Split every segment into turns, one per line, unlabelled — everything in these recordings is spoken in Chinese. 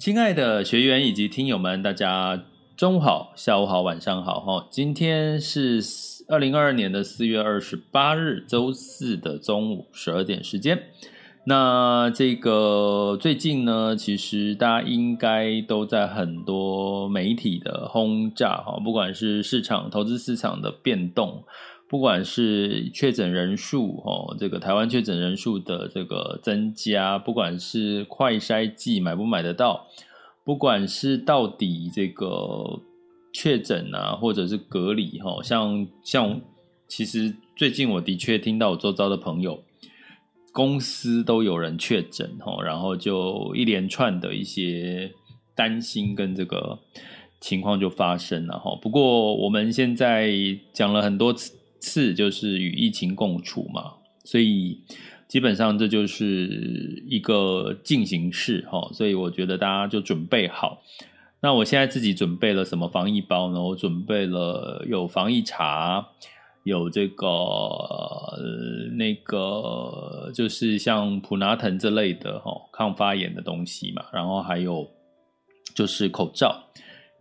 亲爱的学员以及听友们，大家中午好、下午好、晚上好哈！今天是二零二二年的四月二十八日，周四的中午十二点时间。那这个最近呢，其实大家应该都在很多媒体的轰炸哈，不管是市场、投资市场的变动。不管是确诊人数哦，这个台湾确诊人数的这个增加，不管是快筛剂买不买得到，不管是到底这个确诊啊，或者是隔离哈，像像其实最近我的确听到我周遭的朋友，公司都有人确诊哈，然后就一连串的一些担心跟这个情况就发生了哈。不过我们现在讲了很多次。次就是与疫情共处嘛，所以基本上这就是一个进行式哈，所以我觉得大家就准备好。那我现在自己准备了什么防疫包呢？我准备了有防疫茶，有这个、那个就是像普拿疼这类的哈抗发炎的东西嘛，然后还有就是口罩。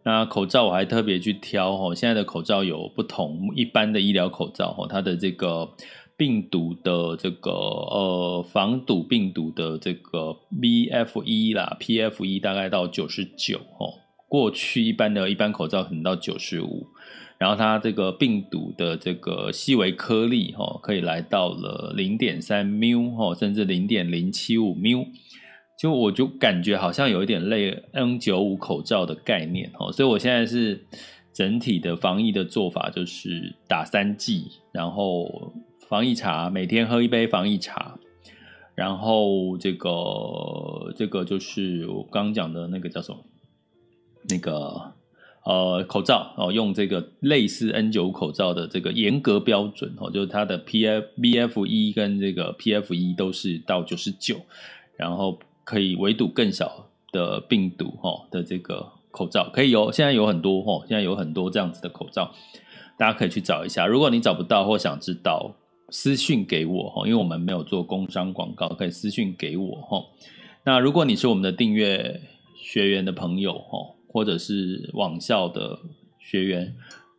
那口罩我还特别去挑哦，现在的口罩有不同，一般的医疗口罩哦，它的这个病毒的这个呃防堵病毒的这个 B F 一啦 P F 一大概到九十九哦，过去一般的一般口罩可能到九十五，然后它这个病毒的这个细微颗粒哦，可以来到了零点三缪哦，甚至零点零七五缪。就我就感觉好像有一点类 N95 口罩的概念哦，所以我现在是整体的防疫的做法就是打三剂，然后防疫茶每天喝一杯防疫茶，然后这个这个就是我刚讲的那个叫什么那个呃口罩哦，用这个类似 N95 口罩的这个严格标准哦，就是它的 P F B F 一跟这个 P F 一都是到九十九，然后。可以围堵更小的病毒哈的这个口罩可以有，现在有很多哈，现在有很多这样子的口罩，大家可以去找一下。如果你找不到或想知道，私讯给我哈，因为我们没有做工商广告，可以私讯给我哈。那如果你是我们的订阅学员的朋友哈，或者是网校的学员，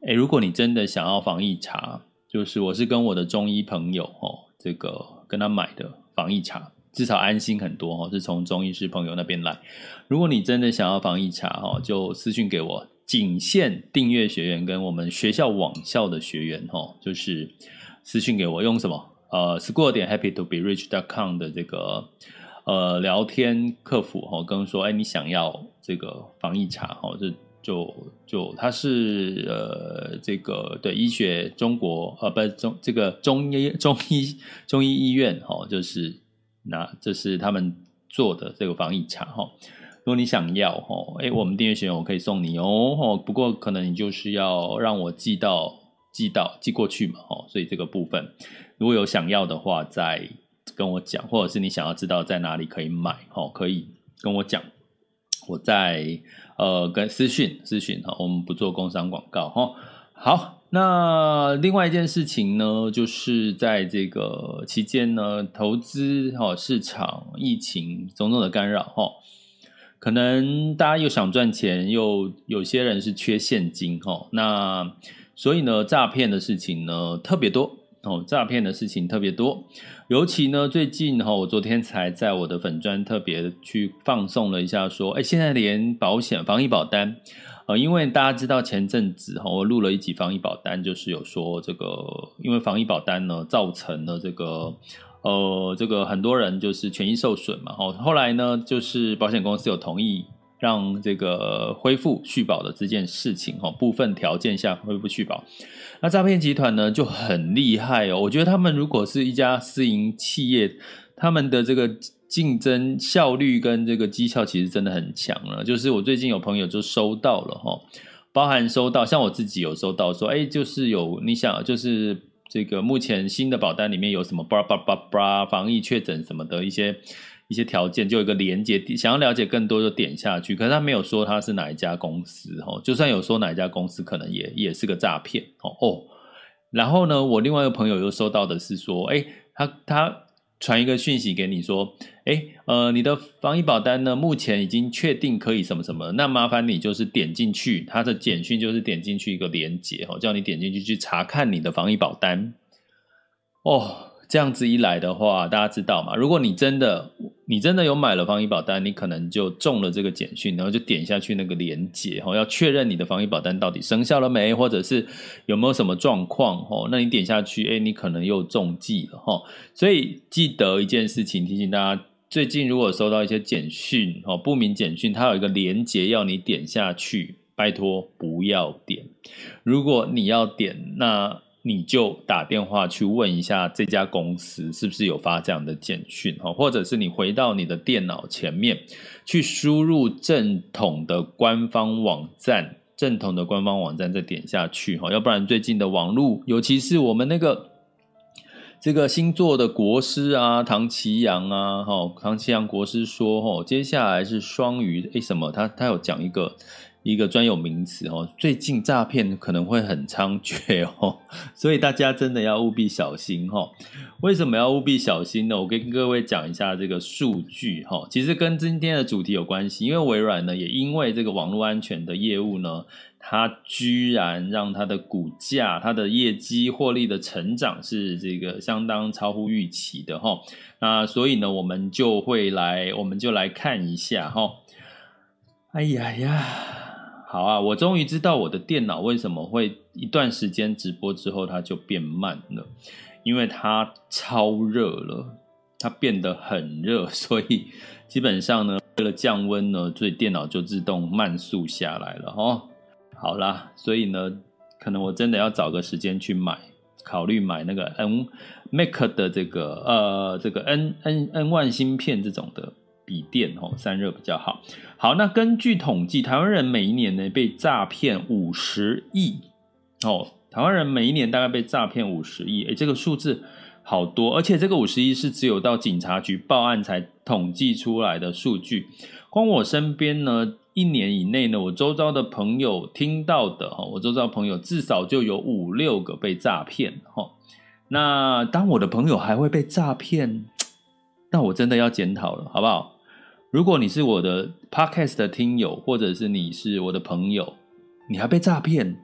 诶，如果你真的想要防疫茶，就是我是跟我的中医朋友哦，这个跟他买的防疫茶。至少安心很多哦，是从中医师朋友那边来。如果你真的想要防疫茶哈，就私讯给我，仅限订阅学员跟我们学校网校的学员哈，就是私讯给我，用什么呃，school 点 happy to be rich dot com 的这个呃聊天客服哈，跟说哎，你想要这个防疫茶哈，就就就他是呃这个对医学中国呃不中这个中医中医中医医院哈，就是。那这是他们做的这个防疫茶哈，如果你想要哈，哎，我们订阅学员我可以送你哦，不过可能你就是要让我寄到寄到寄过去嘛哈，所以这个部分。如果有想要的话，再跟我讲，或者是你想要知道在哪里可以买哈，可以跟我讲，我在呃跟私讯私讯哈，我们不做工商广告哈，好。那另外一件事情呢，就是在这个期间呢，投资哈市场疫情种种的干扰哈，可能大家又想赚钱，又有些人是缺现金哈，那所以呢，诈骗的事情呢特别多哦，诈骗的事情特别多，尤其呢最近哈，我昨天才在我的粉专特别去放送了一下，说，哎，现在连保险防疫保单，呃，因为大家知道前阵子哈，我录了一集防疫保单，就是有说这个，因为防疫保单呢造成了这个，呃，这个很多人就是权益受损嘛，哦，后来呢就是保险公司有同意。让这个恢复续保的这件事情，哈，部分条件下恢复续保。那诈骗集团呢就很厉害哦，我觉得他们如果是一家私营企业，他们的这个竞争效率跟这个绩效其实真的很强了。就是我最近有朋友就收到了哈，包含收到，像我自己有收到说，哎，就是有你想，就是这个目前新的保单里面有什么巴拉巴拉巴拉防疫确诊什么的一些。一些条件就有一个连接，想要了解更多就点下去。可是他没有说他是哪一家公司哦，就算有说哪一家公司，可能也也是个诈骗哦哦。然后呢，我另外一个朋友又收到的是说，哎，他他传一个讯息给你说，哎呃，你的防疫保单呢，目前已经确定可以什么什么，那麻烦你就是点进去，他的简讯就是点进去一个连接哦，叫你点进去去查看你的防疫保单哦。这样子一来的话，大家知道吗？如果你真的你真的有买了防疫保单，你可能就中了这个简讯，然后就点下去那个连接哦，要确认你的防疫保单到底生效了没，或者是有没有什么状况哦，那你点下去，哎，你可能又中计了哈。所以记得一件事情，提醒大家，最近如果收到一些简讯，哦不明简讯，它有一个连接要你点下去，拜托不要点。如果你要点，那你就打电话去问一下这家公司是不是有发这样的简讯，哦或者是你回到你的电脑前面去输入正统的官方网站，正统的官方网站再点下去，哈要不然最近的网络，尤其是我们那个这个星座的国师啊，唐綺阳啊，哈，唐綺阳国师说，接下来是双鱼，诶，什么？他他有讲一个。一个专有名词哦，最近诈骗可能会很猖獗哦，所以大家真的要务必小心哈。为什么要务必小心呢？我跟各位讲一下这个数据哈，其实跟今天的主题有关系，因为微软呢也因为这个网络安全的业务呢，它居然让它的股价、它的业绩、获利的成长是这个相当超乎预期的哈。那所以呢，我们就会来，我们就来看一下哈。哎呀呀！好啊，我终于知道我的电脑为什么会一段时间直播之后它就变慢了，因为它超热了，它变得很热，所以基本上呢，为了降温呢，所以电脑就自动慢速下来了哦。好啦，所以呢，可能我真的要找个时间去买，考虑买那个 N Mac 的这个呃这个 N N N One 芯片这种的。笔电哦，散热比较好。好，那根据统计，台湾人每一年呢被诈骗五十亿哦，台湾人每一年大概被诈骗五十亿，诶，这个数字好多，而且这个五十亿是只有到警察局报案才统计出来的数据。光我身边呢，一年以内呢，我周遭的朋友听到的哈，我周遭朋友至少就有五六个被诈骗哈。那当我的朋友还会被诈骗，那我真的要检讨了，好不好？如果你是我的 podcast 的听友，或者是你是我的朋友，你还被诈骗，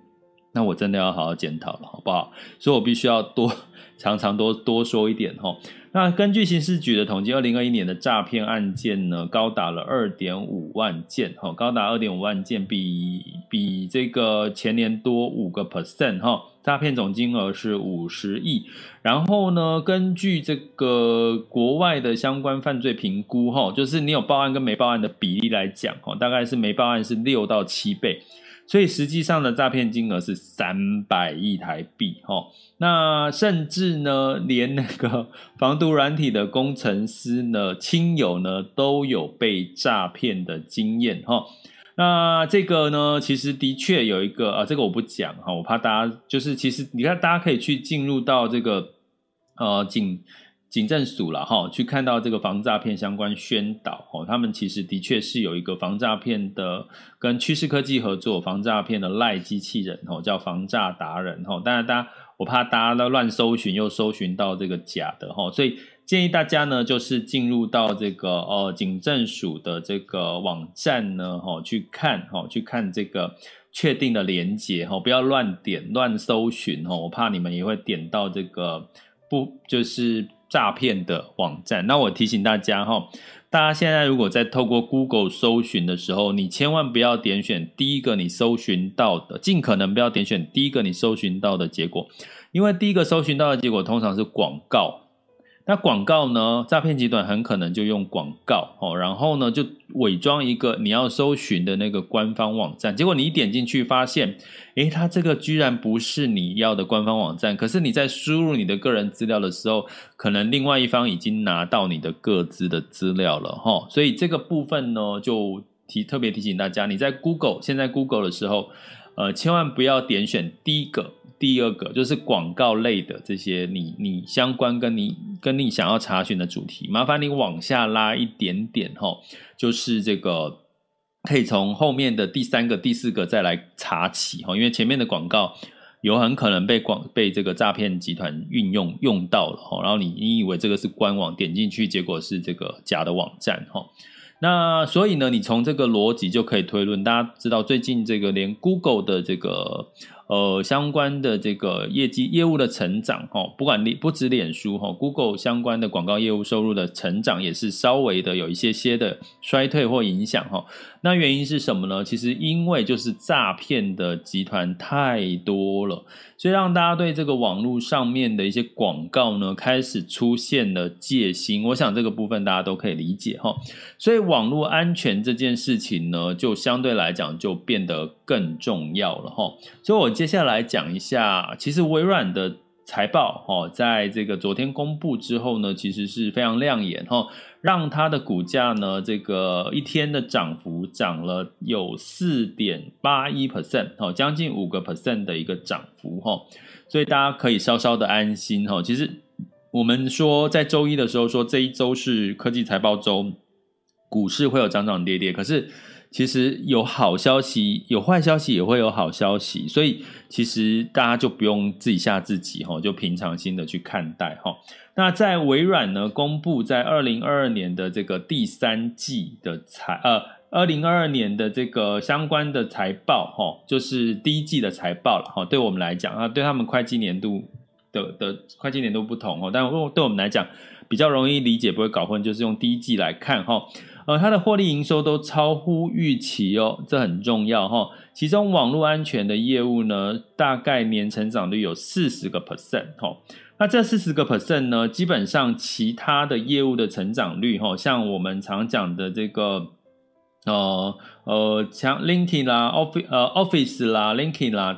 那我真的要好好检讨了，好不好？所以我必须要多常常多多说一点齁。那根据刑事局的统计，二零二一年的诈骗案件呢，高达了二点五万件，哈，高达二点五万件，比比这个前年多五个 percent，哈，诈骗总金额是五十亿。然后呢，根据这个国外的相关犯罪评估，哈，就是你有报案跟没报案的比例来讲，哈，大概是没报案是六到七倍。所以实际上的诈骗金额是三百亿台币，齁，那甚至呢，连那个 防毒软体的工程师呢，亲友呢，都有被诈骗的经验，哈。那这个呢，其实的确有一个啊，这个我不讲哈，我怕大家就是其实你看，大家可以去进入到这个呃警。警政署了哈，去看到这个防诈骗相关宣导哦，他们其实的确是有一个防诈骗的，跟趋势科技合作防诈骗的赖机器人哦，叫防诈达人哦。当然，大家我怕大家都乱搜寻，又搜寻到这个假的哈，所以建议大家呢，就是进入到这个呃警政署的这个网站呢，哈，去看哈，去看这个确定的连接哈，不要乱点乱搜寻哈，我怕你们也会点到这个不就是诈骗的网站。那我提醒大家哈，大家现在如果在透过 Google 搜寻的时候，你千万不要点选第一个你搜寻到的，尽可能不要点选第一个你搜寻到的结果，因为第一个搜寻到的结果通常是广告。那广告呢？诈骗集团很可能就用广告哦，然后呢就伪装一个你要搜寻的那个官方网站，结果你一点进去发现，诶，它这个居然不是你要的官方网站。可是你在输入你的个人资料的时候，可能另外一方已经拿到你的各自的资料了哈。所以这个部分呢，就提特别提醒大家，你在 Google 现在 Google 的时候，呃，千万不要点选第一个。第二个就是广告类的这些你，你相关跟你跟你想要查询的主题，麻烦你往下拉一点点齁，就是这个可以从后面的第三个、第四个再来查起齁，因为前面的广告有很可能被广被这个诈骗集团运用用到了齁，然后你你以为这个是官网，点进去结果是这个假的网站齁。那所以呢，你从这个逻辑就可以推论，大家知道最近这个连 Google 的这个呃相关的这个业绩业务的成长哈，不管你不止脸书哈，Google 相关的广告业务收入的成长也是稍微的有一些些的衰退或影响哈。那原因是什么呢？其实因为就是诈骗的集团太多了，所以让大家对这个网络上面的一些广告呢开始出现了戒心。我想这个部分大家都可以理解哈。所以网络安全这件事情呢，就相对来讲就变得更重要了哈。所以我接下来讲一下，其实微软的财报哈，在这个昨天公布之后呢，其实是非常亮眼哈。让它的股价呢，这个一天的涨幅涨了有四点八一 percent，哦，将近五个 percent 的一个涨幅，哈，所以大家可以稍稍的安心，哈。其实我们说在周一的时候说这一周是科技财报周，股市会有涨涨跌跌，可是其实有好消息，有坏消息也会有好消息，所以其实大家就不用自己吓自己，哈，就平常心的去看待，哈。那在微软呢，公布在二零二二年的这个第三季的财，呃，二零二二年的这个相关的财报，哈，就是第一季的财报了，哈。对我们来讲啊，对他们会计年度的的会计年度不同哦，但对我们来讲比较容易理解，不会搞混，就是用第一季来看，哈。呃，它的获利营收都超乎预期哦，这很重要哈。其中网络安全的业务呢，大概年成长率有四十个 percent 哈。那这四十个 percent 呢，基本上其他的业务的成长率，哈，像我们常讲的这个，呃呃，像 LinkedIn 啦，Office 呃 Office 啦，LinkedIn 啦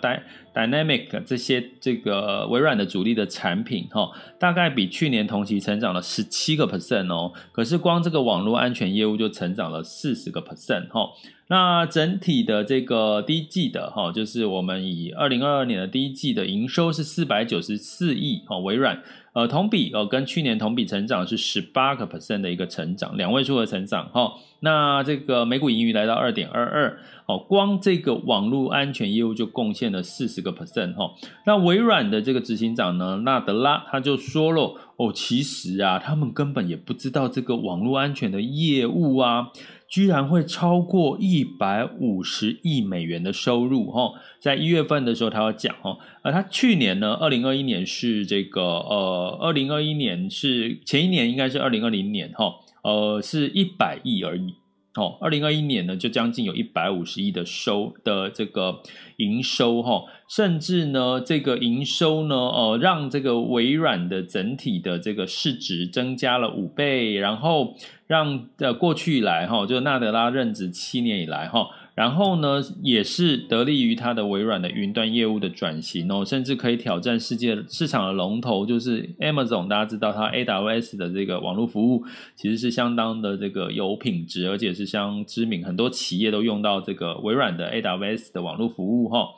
，Dynamic 这些这个微软的主力的产品，哈，大概比去年同期成长了十七个 percent 哦。可是光这个网络安全业务就成长了四十个 percent 哈。那整体的这个第一季的哈，就是我们以二零二二年的第一季的营收是四百九十四亿哦，微软呃同比呃跟去年同比成长是十八个 percent 的一个成长，两位数的成长哈。那这个每股盈余来到二点二二哦，光这个网络安全业务就贡献了四十个 percent 哈。那微软的这个执行长呢，纳德拉他就说了哦，其实啊，他们根本也不知道这个网络安全的业务啊。居然会超过一百五十亿美元的收入哈，在一月份的时候他要讲哈，而他去年呢，二零二一年是这个呃，二零二一年是前一年应该是二零二零年哈，呃，是一百亿而已。哦，二零二一年呢，就将近有一百五十亿的收的这个营收哈，甚至呢，这个营收呢，呃，让这个微软的整体的这个市值增加了五倍，然后让呃过去以来哈，就纳德拉任职七年以来哈。然后呢，也是得力于它的微软的云端业务的转型哦，甚至可以挑战世界市场的龙头，就是 Amazon。大家知道它 AWS 的这个网络服务其实是相当的这个有品质，而且是相知名，很多企业都用到这个微软的 AWS 的网络服务哈。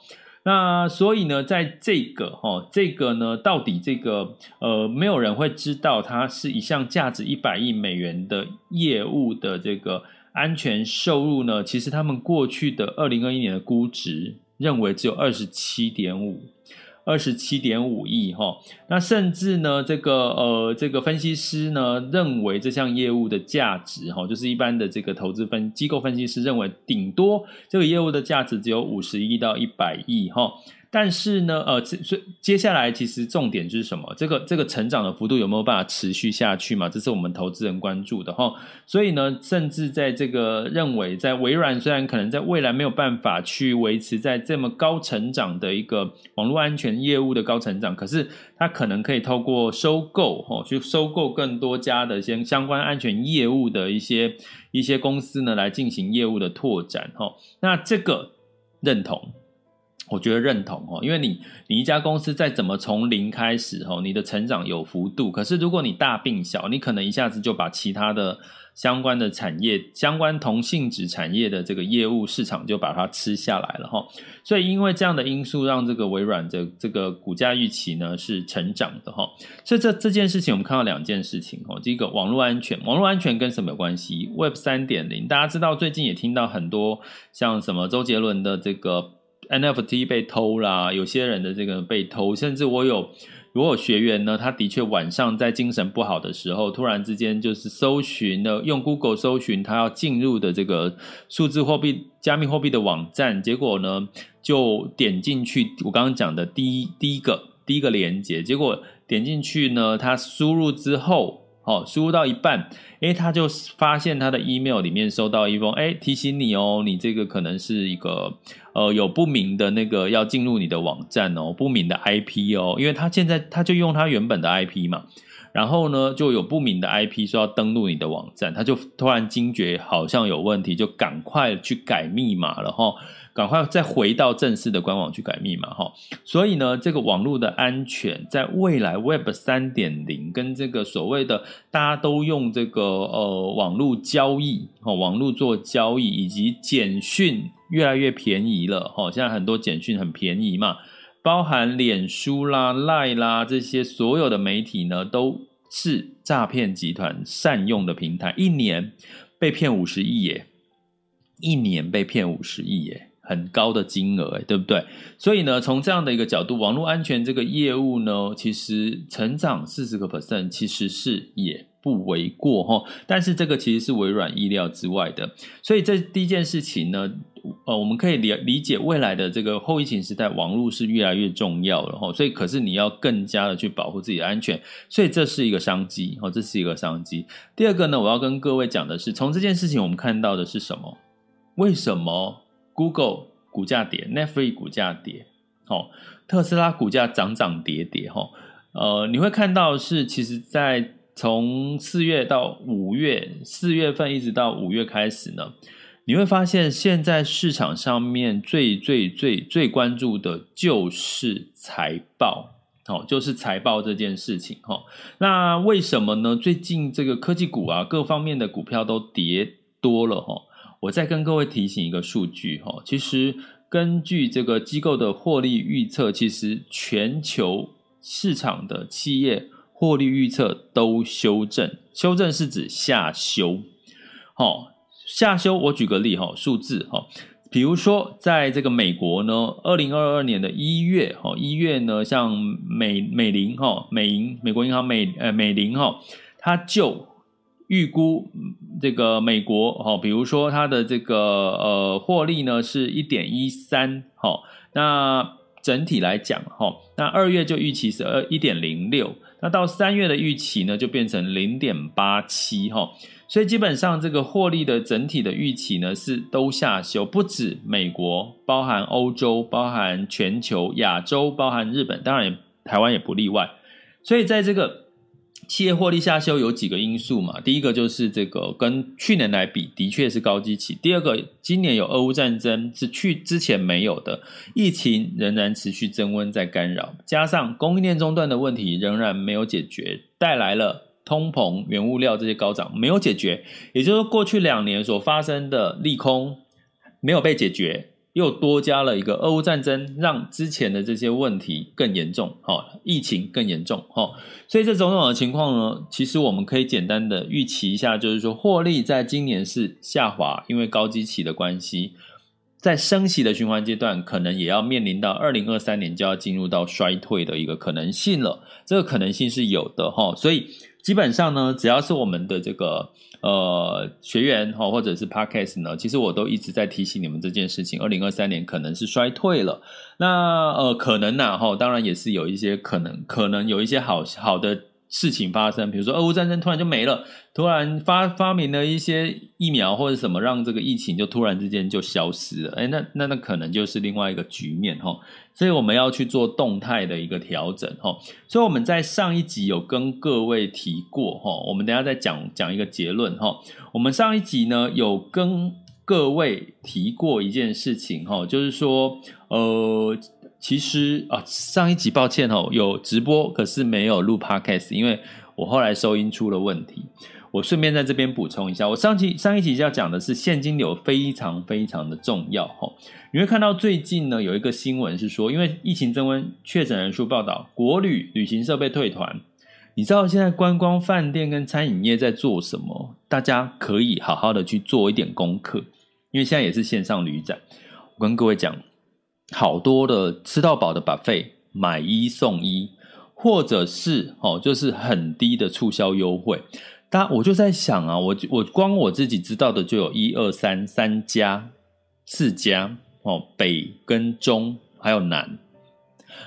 那所以呢，在这个哈，这个呢，到底这个呃，没有人会知道它是一项价值一百亿美元的业务的这个。安全收入呢？其实他们过去的二零二一年的估值认为只有二十七点五，二十七点五亿哈，那甚至呢，这个呃，这个分析师呢认为这项业务的价值哈，就是一般的这个投资分机构分析师认为，顶多这个业务的价值只有五十亿到一百亿哈。但是呢，呃，所以接下来其实重点是什么？这个这个成长的幅度有没有办法持续下去嘛？这是我们投资人关注的哈。所以呢，甚至在这个认为，在微软虽然可能在未来没有办法去维持在这么高成长的一个网络安全业务的高成长，可是它可能可以透过收购哈，去收购更多家的一些相关安全业务的一些一些公司呢，来进行业务的拓展哈。那这个认同。我觉得认同哦，因为你你一家公司再怎么从零开始哦，你的成长有幅度。可是如果你大并小，你可能一下子就把其他的相关的产业、相关同性质产业的这个业务市场就把它吃下来了哈。所以因为这样的因素，让这个微软的这个股价预期呢是成长的哈。所以这这件事情，我们看到两件事情哦。第一个，网络安全，网络安全跟什么有关系？Web 三点零，大家知道最近也听到很多像什么周杰伦的这个。NFT 被偷啦，有些人的这个被偷，甚至我有我有学员呢，他的确晚上在精神不好的时候，突然之间就是搜寻的，用 Google 搜寻他要进入的这个数字货币、加密货币的网站，结果呢就点进去，我刚刚讲的第一第一个第一个连接，结果点进去呢，他输入之后。哦，输入到一半，诶，他就发现他的 email 里面收到一封，诶，提醒你哦，你这个可能是一个呃有不明的那个要进入你的网站哦，不明的 IP 哦，因为他现在他就用他原本的 IP 嘛，然后呢就有不明的 IP 说要登录你的网站，他就突然惊觉好像有问题，就赶快去改密码了哈。赶快再回到正式的官网去改密码哈，所以呢，这个网络的安全在未来 Web 三点零跟这个所谓的大家都用这个呃网络交易哦，网络做交易以及简讯越来越便宜了哈，现在很多简讯很便宜嘛，包含脸书啦、Line 啦这些所有的媒体呢，都是诈骗集团善用的平台，一年被骗五十亿耶，一年被骗五十亿耶。很高的金额，对不对？所以呢，从这样的一个角度，网络安全这个业务呢，其实成长四十个 percent，其实是也不为过哈。但是这个其实是微软意料之外的。所以这第一件事情呢，呃，我们可以理理解未来的这个后疫情时代，网络是越来越重要了哈。所以，可是你要更加的去保护自己的安全，所以这是一个商机哈，这是一个商机。第二个呢，我要跟各位讲的是，从这件事情我们看到的是什么？为什么？Google 股价跌，Netflix 股价跌，哦，特斯拉股价涨涨跌跌，哈，呃，你会看到是，其实，在从四月到五月，四月份一直到五月开始呢，你会发现现在市场上面最最最最关注的就是财报，哦，就是财报这件事情，哈，那为什么呢？最近这个科技股啊，各方面的股票都跌多了，哈。我再跟各位提醒一个数据哈，其实根据这个机构的获利预测，其实全球市场的企业获利预测都修正，修正是指下修。好，下修，我举个例哈，数字哈，比如说在这个美国呢，二零二二年的一月哈，一月呢，像美美林哈，美银美国银行美呃美林哈，它就。预估这个美国哈，比如说它的这个呃获利呢是一点一三哈，那整体来讲哈，那二月就预期是二一点零六，那到三月的预期呢就变成零点八七哈，所以基本上这个获利的整体的预期呢是都下修，不止美国，包含欧洲，包含全球，亚洲，包含日本，当然也台湾也不例外，所以在这个。企业获利下修有几个因素嘛？第一个就是这个跟去年来比，的确是高基期。第二个，今年有俄乌战争，是去之前没有的。疫情仍然持续增温在干扰，加上供应链中断的问题仍然没有解决，带来了通膨、原物料这些高涨没有解决。也就是说，过去两年所发生的利空没有被解决。又多加了一个俄乌战争，让之前的这些问题更严重，哈，疫情更严重，哈，所以这种种的情况呢，其实我们可以简单的预期一下，就是说获利在今年是下滑，因为高基期的关系。在升息的循环阶段，可能也要面临到二零二三年就要进入到衰退的一个可能性了。这个可能性是有的哈，所以基本上呢，只要是我们的这个呃学员哈，或者是 Podcast 呢，其实我都一直在提醒你们这件事情。二零二三年可能是衰退了，那呃可能呐哈，当然也是有一些可能，可能有一些好好的。事情发生，比如说俄乌战争突然就没了，突然发发明了一些疫苗或者什么，让这个疫情就突然之间就消失了。哎，那那那可能就是另外一个局面哈。所以我们要去做动态的一个调整哈。所以我们在上一集有跟各位提过哈，我们等下再讲讲一个结论哈。我们上一集呢有跟各位提过一件事情哈，就是说呃。其实啊，上一集抱歉哦，有直播，可是没有录 podcast，因为我后来收音出了问题。我顺便在这边补充一下，我上期上一集要讲的是现金流非常非常的重要哈。你会看到最近呢有一个新闻是说，因为疫情增温，确诊人数报道，国旅旅行社被退团。你知道现在观光饭店跟餐饮业在做什么？大家可以好好的去做一点功课，因为现在也是线上旅展。我跟各位讲。好多的吃到饱的 buffet，买一送一，或者是哦，就是很低的促销优惠。但我就在想啊，我我光我自己知道的就有一二三三家、四家哦，北跟中还有南。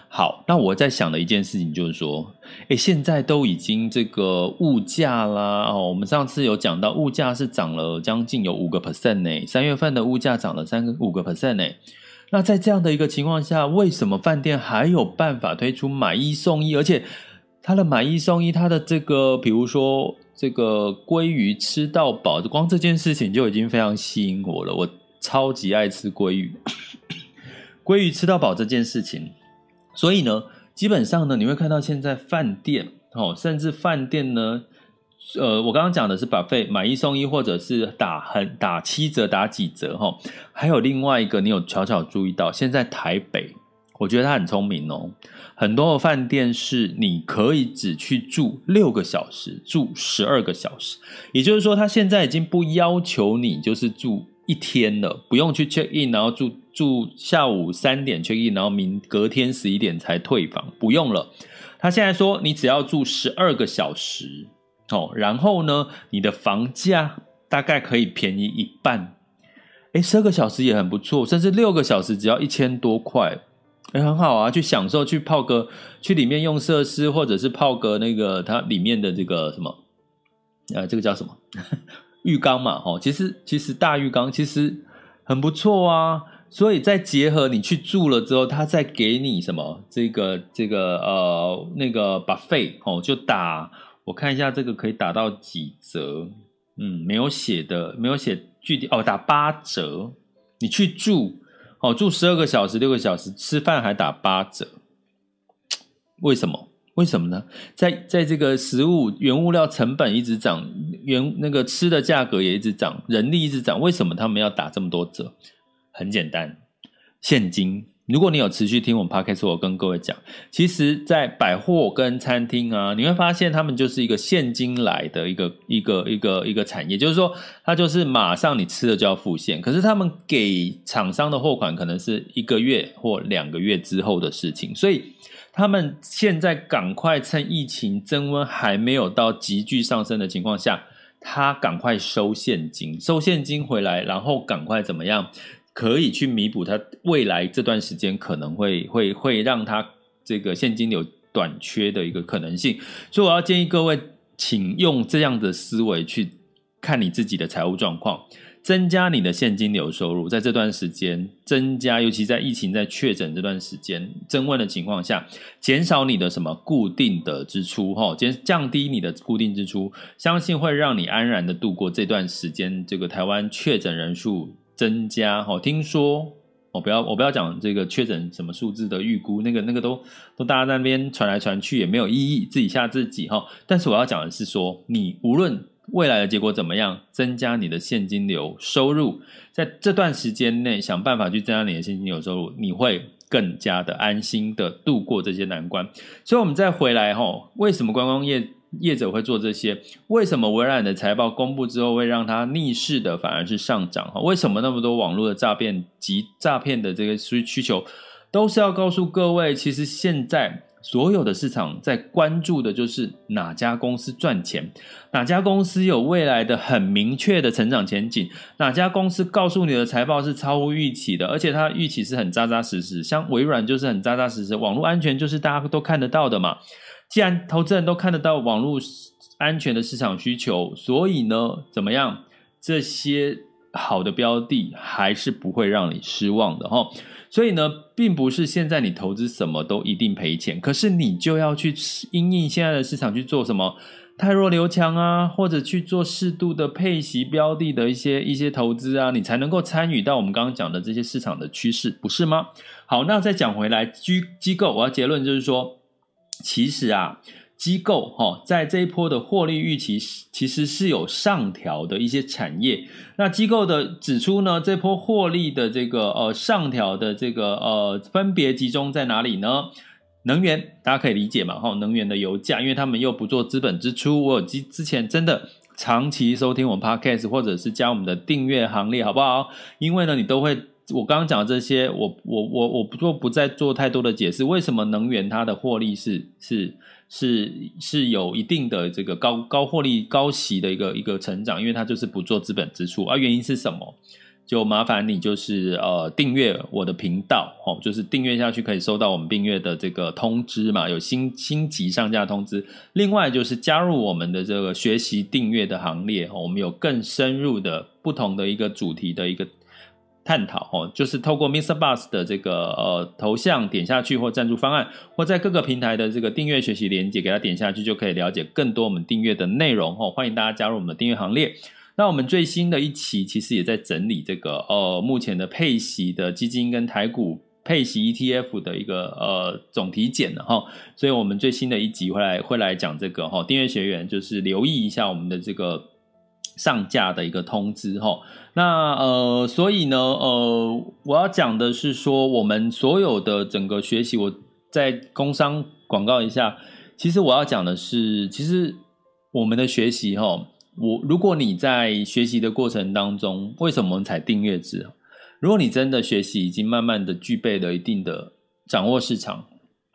好，那我在想的一件事情就是说，诶，现在都已经这个物价啦哦，我们上次有讲到物价是涨了将近有五个 percent 呢，三月份的物价涨了三个五个 percent 呢。那在这样的一个情况下，为什么饭店还有办法推出买一送一？而且它的买一送一，它的这个，比如说这个鲑鱼吃到饱，光这件事情就已经非常吸引我了。我超级爱吃鲑鱼，鲑鱼吃到饱这件事情，所以呢，基本上呢，你会看到现在饭店哦，甚至饭店呢。呃，我刚刚讲的是把费买一送一，或者是打很打七折、打几折哈。还有另外一个，你有悄悄注意到，现在台北，我觉得他很聪明哦。很多的饭店是你可以只去住六个小时，住十二个小时，也就是说，他现在已经不要求你就是住一天了，不用去 check in，然后住住下午三点 check in，然后明隔天十一点才退房，不用了。他现在说，你只要住十二个小时。然后呢，你的房价大概可以便宜一半，诶，十二个小时也很不错，甚至六个小时只要一千多块，诶，很好啊，去享受，去泡个，去里面用设施，或者是泡个那个它里面的这个什么，呃，这个叫什么？浴缸嘛，哦，其实其实大浴缸其实很不错啊，所以再结合你去住了之后，他再给你什么？这个这个呃那个 buffet 哦，就打。我看一下这个可以打到几折？嗯，没有写的，没有写具体哦，打八折。你去住哦，住十二个小时、六个小时，吃饭还打八折。为什么？为什么呢？在在这个食物原物料成本一直涨，原那个吃的价格也一直涨，人力一直涨，为什么他们要打这么多折？很简单，现金。如果你有持续听我们 Podcast，我跟各位讲，其实，在百货跟餐厅啊，你会发现他们就是一个现金来的一个一个一个一个产业，就是说，它就是马上你吃了就要付现，可是他们给厂商的货款可能是一个月或两个月之后的事情，所以他们现在赶快趁疫情增温还没有到急剧上升的情况下，他赶快收现金，收现金回来，然后赶快怎么样？可以去弥补他未来这段时间可能会会会让他这个现金流短缺的一个可能性，所以我要建议各位，请用这样的思维去看你自己的财务状况，增加你的现金流收入，在这段时间增加，尤其在疫情在确诊这段时间增温的情况下，减少你的什么固定的支出哈，减降低你的固定支出，相信会让你安然的度过这段时间。这个台湾确诊人数。增加哈，听说我不要我不要讲这个确诊什么数字的预估，那个那个都都大家在那边传来传去也没有意义，自己吓自己哈。但是我要讲的是说，你无论未来的结果怎么样，增加你的现金流收入，在这段时间内想办法去增加你的现金流收入，你会更加的安心的度过这些难关。所以，我们再回来哈，为什么观光业？业者会做这些？为什么微软的财报公布之后会让它逆势的反而是上涨？哈，为什么那么多网络的诈骗及诈骗的这个需需求，都是要告诉各位，其实现在。所有的市场在关注的就是哪家公司赚钱，哪家公司有未来的很明确的成长前景，哪家公司告诉你的财报是超乎预期的，而且它预期是很扎扎实实。像微软就是很扎扎实实，网络安全就是大家都看得到的嘛。既然投资人都看得到网络安全的市场需求，所以呢，怎么样？这些好的标的还是不会让你失望的哈。所以呢，并不是现在你投资什么都一定赔钱，可是你就要去因应现在的市场去做什么汰弱留强啊，或者去做适度的配息标的的一些一些投资啊，你才能够参与到我们刚刚讲的这些市场的趋势，不是吗？好，那再讲回来，机机构，我要结论就是说，其实啊。机构哈，在这一波的获利预期其实是有上调的一些产业。那机构的指出呢，这波获利的这个呃上调的这个呃分别集中在哪里呢？能源大家可以理解嘛哈，能源的油价，因为他们又不做资本支出。我之之前真的长期收听我们 Podcast 或者是加我们的订阅行列，好不好？因为呢，你都会我刚刚讲的这些，我我我我不做不再做太多的解释，为什么能源它的获利是是。是是有一定的这个高高获利高息的一个一个成长，因为它就是不做资本支出，而、原因是什么？就麻烦你就是呃订阅我的频道哦，就是订阅下去可以收到我们订阅的这个通知嘛，有新新集上架通知。另外就是加入我们的这个学习订阅的行列，我们有更深入的不同的一个主题的一个。探讨哦，就是透过 Mister Bus 的这个呃头像点下去或赞助方案，或在各个平台的这个订阅学习连接，给他点下去就可以了解更多我们订阅的内容哦。欢迎大家加入我们的订阅行列。那我们最新的一期其实也在整理这个呃目前的配息的基金跟台股配息 ETF 的一个呃总体检的哈，所以我们最新的一集会来会来讲这个哈，订阅学员就是留意一下我们的这个。上架的一个通知齁，那呃，所以呢，呃，我要讲的是说，我们所有的整个学习，我在工商广告一下。其实我要讲的是，其实我们的学习齁，我如果你在学习的过程当中，为什么我们采订阅制？如果你真的学习已经慢慢的具备了一定的掌握市场、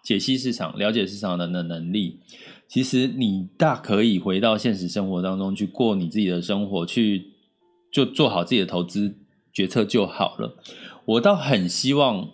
解析市场、了解市场的能力。其实你大可以回到现实生活当中去过你自己的生活，去就做好自己的投资决策就好了。我倒很希望，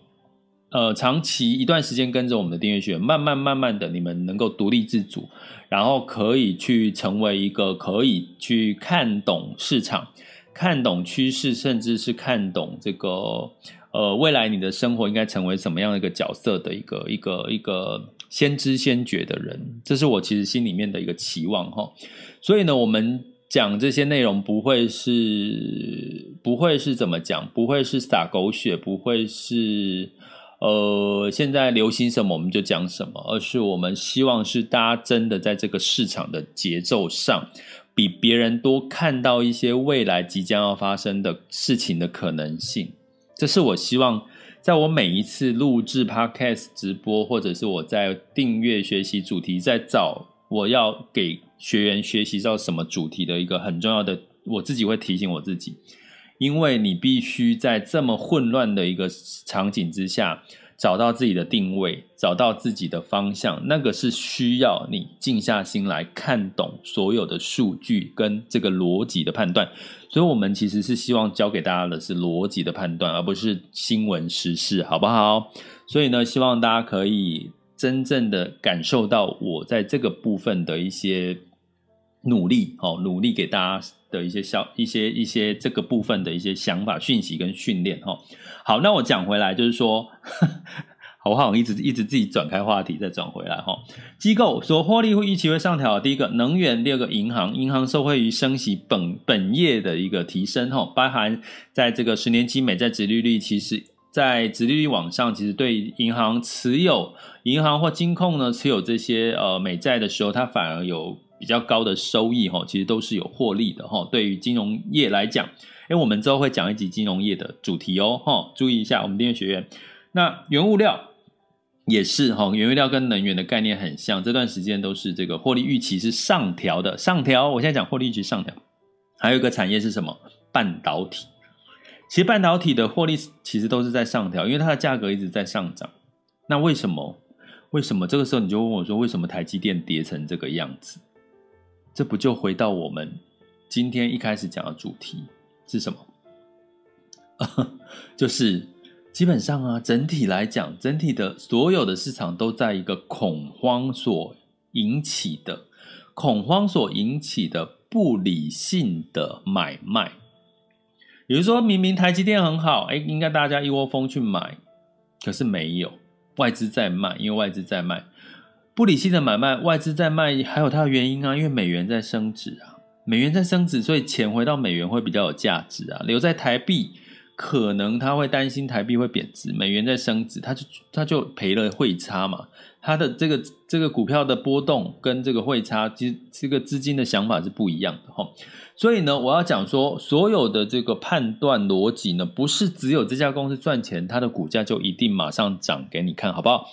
呃，长期一段时间跟着我们的订阅学员，慢慢慢慢的，你们能够独立自主，然后可以去成为一个可以去看懂市场、看懂趋势，甚至是看懂这个呃未来你的生活应该成为什么样的一个角色的一个一个一个。先知先觉的人，这是我其实心里面的一个期望哈。所以呢，我们讲这些内容不会是不会是怎么讲，不会是撒狗血，不会是呃现在流行什么我们就讲什么，而是我们希望是大家真的在这个市场的节奏上，比别人多看到一些未来即将要发生的事情的可能性。这是我希望。在我每一次录制 Podcast 直播，或者是我在订阅学习主题，在找我要给学员学习到什么主题的一个很重要的，我自己会提醒我自己，因为你必须在这么混乱的一个场景之下。找到自己的定位，找到自己的方向，那个是需要你静下心来看懂所有的数据跟这个逻辑的判断。所以，我们其实是希望教给大家的是逻辑的判断，而不是新闻时事，好不好？所以呢，希望大家可以真正的感受到我在这个部分的一些努力，哦，努力给大家的一些小一些一些这个部分的一些想法、讯息跟训练，哈。好，那我讲回来就是说，好不好一直一直自己转开话题再转回来哈。机构说获利会预期会上调，第一个能源，第二个银行，银行受惠于升息本本业的一个提升哈，包含在这个十年期美债殖利率，其实在殖利率往上，其实对银行持有银行或金控呢持有这些呃美债的时候，它反而有比较高的收益哈，其实都是有获利的哈。对于金融业来讲。哎，我们之后会讲一集金融业的主题哦，哈，注意一下我们订阅学员。那原物料，也是哈，原物料跟能源的概念很像，这段时间都是这个获利预期是上调的，上调。我现在讲获利预期上调，还有一个产业是什么？半导体。其实半导体的获利其实都是在上调，因为它的价格一直在上涨。那为什么？为什么这个时候你就问我说，为什么台积电跌成这个样子？这不就回到我们今天一开始讲的主题是什么？就是基本上啊，整体来讲，整体的所有的市场都在一个恐慌所引起的恐慌所引起的不理性的买卖。比如说明明台积电很好，哎，应该大家一窝蜂去买，可是没有。外资在卖，因为外资在卖，不理性的买卖，外资在卖，还有它的原因啊，因为美元在升值啊，美元在升值，所以钱回到美元会比较有价值啊，留在台币，可能他会担心台币会贬值，美元在升值，他就他就赔了汇差嘛，他的这个这个股票的波动跟这个汇差，其实这个资金的想法是不一样的哈。所以呢，我要讲说，所有的这个判断逻辑呢，不是只有这家公司赚钱，它的股价就一定马上涨给你看，好不好？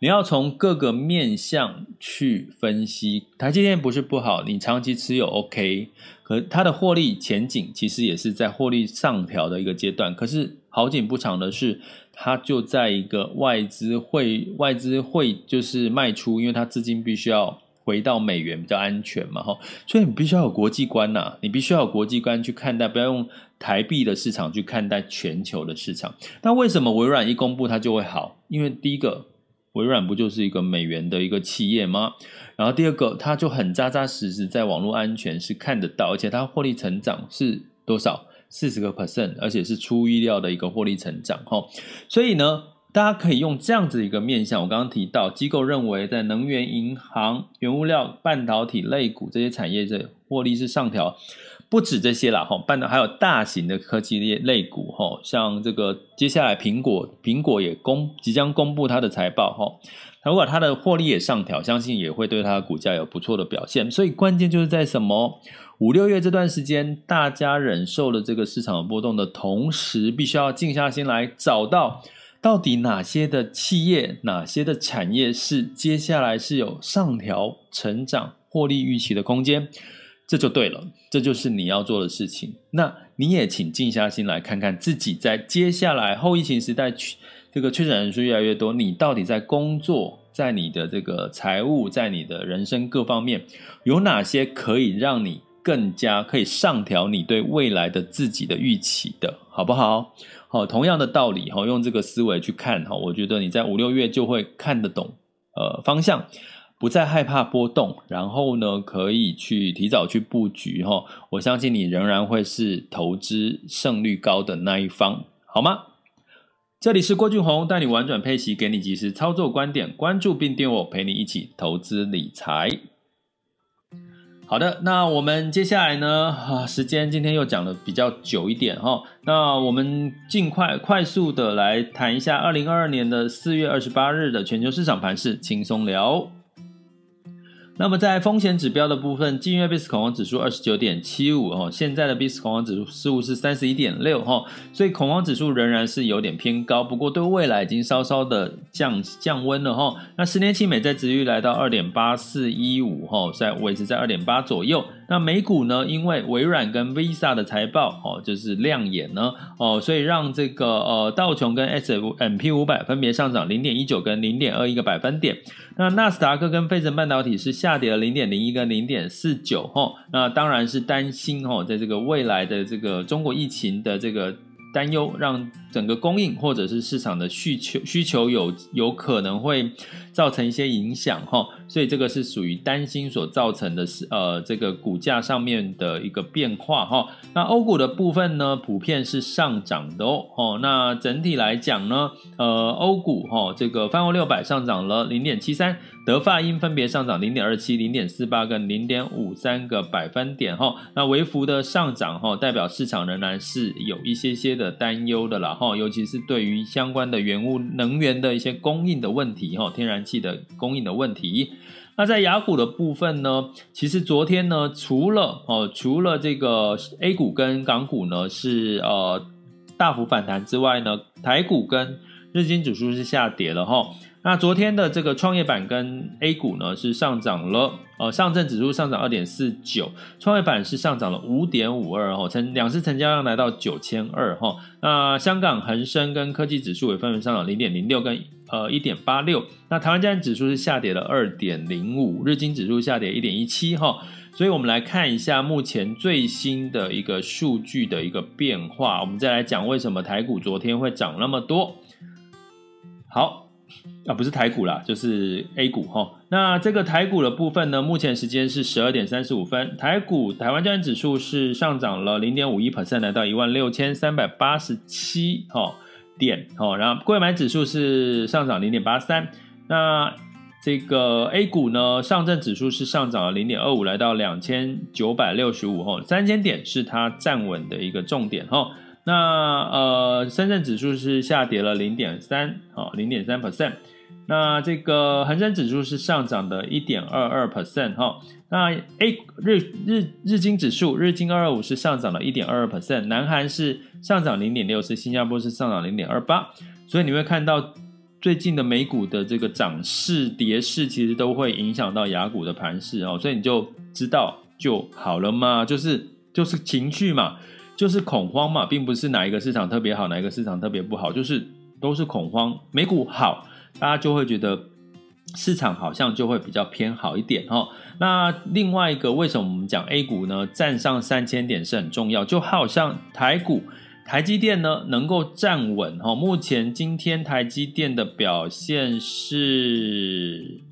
你要从各个面向去分析。台积电不是不好，你长期持有 OK，可它的获利前景其实也是在获利上调的一个阶段。可是好景不长的是，它就在一个外资会外资会就是卖出，因为它资金必须要。回到美元比较安全嘛，哈，所以你必须要有国际观呐，你必须要有国际观去看待，不要用台币的市场去看待全球的市场。那为什么微软一公布它就会好？因为第一个，微软不就是一个美元的一个企业吗？然后第二个，它就很扎扎实实在网络安全是看得到，而且它获利成长是多少？四十个 percent，而且是出乎意料的一个获利成长，哈。所以呢，大家可以用这样子一个面向，我刚刚提到，机构认为在能源、银行、原物料、半导体类股这些产业，这获利是上调，不止这些啦，哈，半导还有大型的科技类类股，哈，像这个接下来苹果，苹果也公即将公布它的财报，哈，如果它的获利也上调，相信也会对它的股价有不错的表现。所以关键就是在什么？五六月这段时间，大家忍受了这个市场的波动的同时，必须要静下心来找到。到底哪些的企业、哪些的产业是接下来是有上调、成长、获利预期的空间？这就对了，这就是你要做的事情。那你也请静下心来看看自己在接下来后疫情时代，这个确诊人数越来越多，你到底在工作、在你的这个财务、在你的人生各方面，有哪些可以让你更加可以上调你对未来的自己的预期的，好不好？好，同样的道理，哈，用这个思维去看，哈，我觉得你在五六月就会看得懂，呃，方向，不再害怕波动，然后呢，可以去提早去布局，哈，我相信你仍然会是投资胜率高的那一方，好吗？这里是郭俊宏，带你玩转配息，给你及时操作观点，关注并订我，陪你一起投资理财。好的，那我们接下来呢？啊，时间今天又讲的比较久一点哈。那我们尽快快速的来谈一下二零二二年的四月二十八日的全球市场盘势，轻松聊。那么在风险指标的部分，近月 VIX 恐慌指数二十九点七五哦，现在的 VIX 恐慌指数似乎是三十一点六哈，所以恐慌指数仍然是有点偏高，不过对未来已经稍稍的降降温了哈。那十年期美债值率来到二点八四一五哈，在维持在二点八左右。那美股呢？因为微软跟 Visa 的财报哦，就是亮眼呢哦，所以让这个呃道琼跟 S M P 五百分别上涨零点一九跟零点二一个百分点。那纳斯达克跟费城半导体是下跌了零点零一跟零点四九哈。那当然是担心哈，在这个未来的这个中国疫情的这个。担忧让整个供应或者是市场的需求需求有有可能会造成一些影响哈，所以这个是属于担心所造成的是呃这个股价上面的一个变化哈。那欧股的部分呢，普遍是上涨的哦。哦，那整体来讲呢，呃，欧股哈这个泛欧六百上涨了零点七三。德法英分别上涨零点二七、零点四八跟零点五三个百分点哈，那微幅的上涨哈，代表市场仍然是有一些些的担忧的啦哈，尤其是对于相关的原物能源的一些供应的问题哈，天然气的供应的问题。那在雅股的部分呢，其实昨天呢，除了哦，除了这个 A 股跟港股呢是呃大幅反弹之外呢，台股跟日经指数是下跌了哈。那昨天的这个创业板跟 A 股呢是上涨了，呃，上证指数上涨二点四九，创业板是上涨了五点五二哈，成两市成交量来到九千二哈。那香港恒生跟科技指数也分别上涨零点零六跟呃一点八六。那台湾加权指数是下跌了二点零五，日经指数下跌一点一七哈。所以我们来看一下目前最新的一个数据的一个变化，我们再来讲为什么台股昨天会涨那么多。好，啊，不是台股啦，就是 A 股哈。那这个台股的部分呢，目前时间是十二点三十五分，台股台湾加权指数是上涨了零点五一 percent，来到一万六千三百八十七哈点哈。然后柜买指数是上涨零点八三。那这个 A 股呢，上证指数是上涨了零点二五，来到两千九百六十五哈，三千点是它站稳的一个重点哈。那呃，深圳指数是下跌了零点三，哦，零点三 percent。那这个恒生指数是上涨的一点二二 percent，哈。那 A 日日日经指数日经二二五是上涨了一点二二 percent，南韩是上涨零点六四，新加坡是上涨零点二八。所以你会看到最近的美股的这个涨势跌势，其实都会影响到雅股的盘势哦。所以你就知道就好了嘛，就是就是情绪嘛。就是恐慌嘛，并不是哪一个市场特别好，哪一个市场特别不好，就是都是恐慌。美股好，大家就会觉得市场好像就会比较偏好一点哈。那另外一个，为什么我们讲 A 股呢？站上三千点是很重要，就好像台股台积电呢能够站稳哈。目前今天台积电的表现是。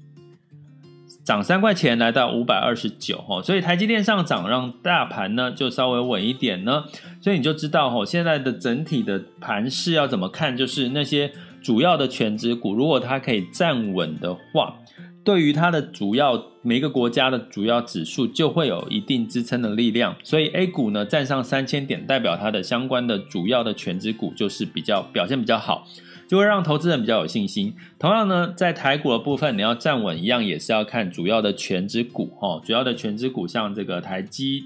涨三块钱来到五百二十九哈，所以台积电上涨让大盘呢就稍微稳一点呢，所以你就知道哈，现在的整体的盘势要怎么看，就是那些主要的全值股，如果它可以站稳的话，对于它的主要每个国家的主要指数就会有一定支撑的力量，所以 A 股呢站上三千点，代表它的相关的主要的全值股就是比较表现比较好。就会让投资人比较有信心。同样呢，在台股的部分，你要站稳一样，也是要看主要的全指股哈。主要的全指股像这个台积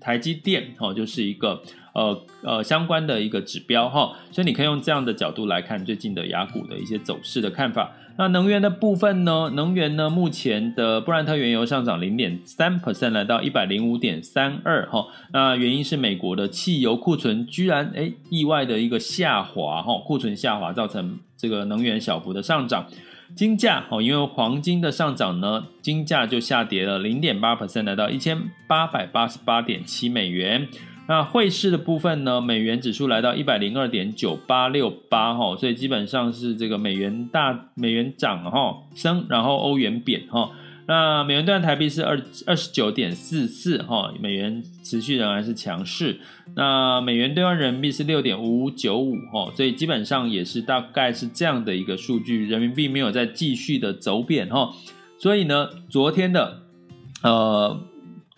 台积电哈，就是一个呃呃相关的一个指标哈。所以你可以用这样的角度来看最近的雅股的一些走势的看法。那能源的部分呢？能源呢？目前的布兰特原油上涨零点三 percent，来到一百零五点三二哈。那原因是美国的汽油库存居然诶意外的一个下滑哈，库存下滑造成这个能源小幅的上涨。金价哦，因为黄金的上涨呢，金价就下跌了零点八 percent，来到一千八百八十八点七美元。那汇市的部分呢，美元指数来到一百零二点九八六八哈，所以基本上是这个美元大美元涨哈升，然后欧元贬哈。那美元兑台币是二二十九点四四哈，美元持续仍然是强势。那美元兑换人民币是六点五五九五哈，所以基本上也是大概是这样的一个数据，人民币没有再继续的走贬哈。所以呢，昨天的呃。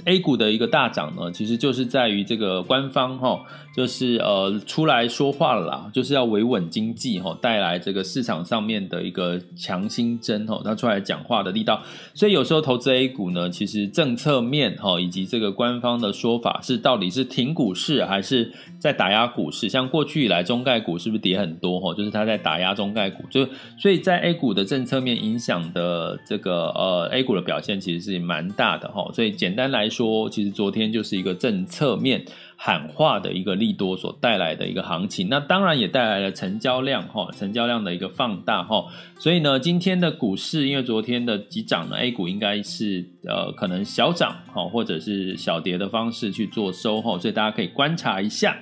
A 股的一个大涨呢，其实就是在于这个官方哈，就是呃出来说话了啦，就是要维稳经济哈，带来这个市场上面的一个强心针哈，他出来讲话的力道。所以有时候投资 A 股呢，其实政策面哈以及这个官方的说法是到底是挺股市还是在打压股市？像过去以来中概股是不是跌很多哈？就是他在打压中概股，就所以在 A 股的政策面影响的这个呃 A 股的表现其实是蛮大的哈。所以简单来。说其实昨天就是一个政策面喊话的一个利多所带来的一个行情，那当然也带来了成交量哈，成交量的一个放大哈，所以呢，今天的股市因为昨天的急涨呢，A 股应该是呃可能小涨哈，或者是小跌的方式去做收哈，所以大家可以观察一下。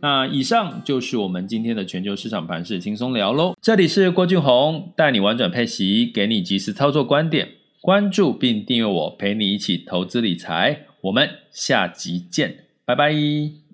那以上就是我们今天的全球市场盘势轻松聊喽，这里是郭俊宏带你玩转配息，给你及时操作观点。关注并订阅我，陪你一起投资理财。我们下集见，拜拜。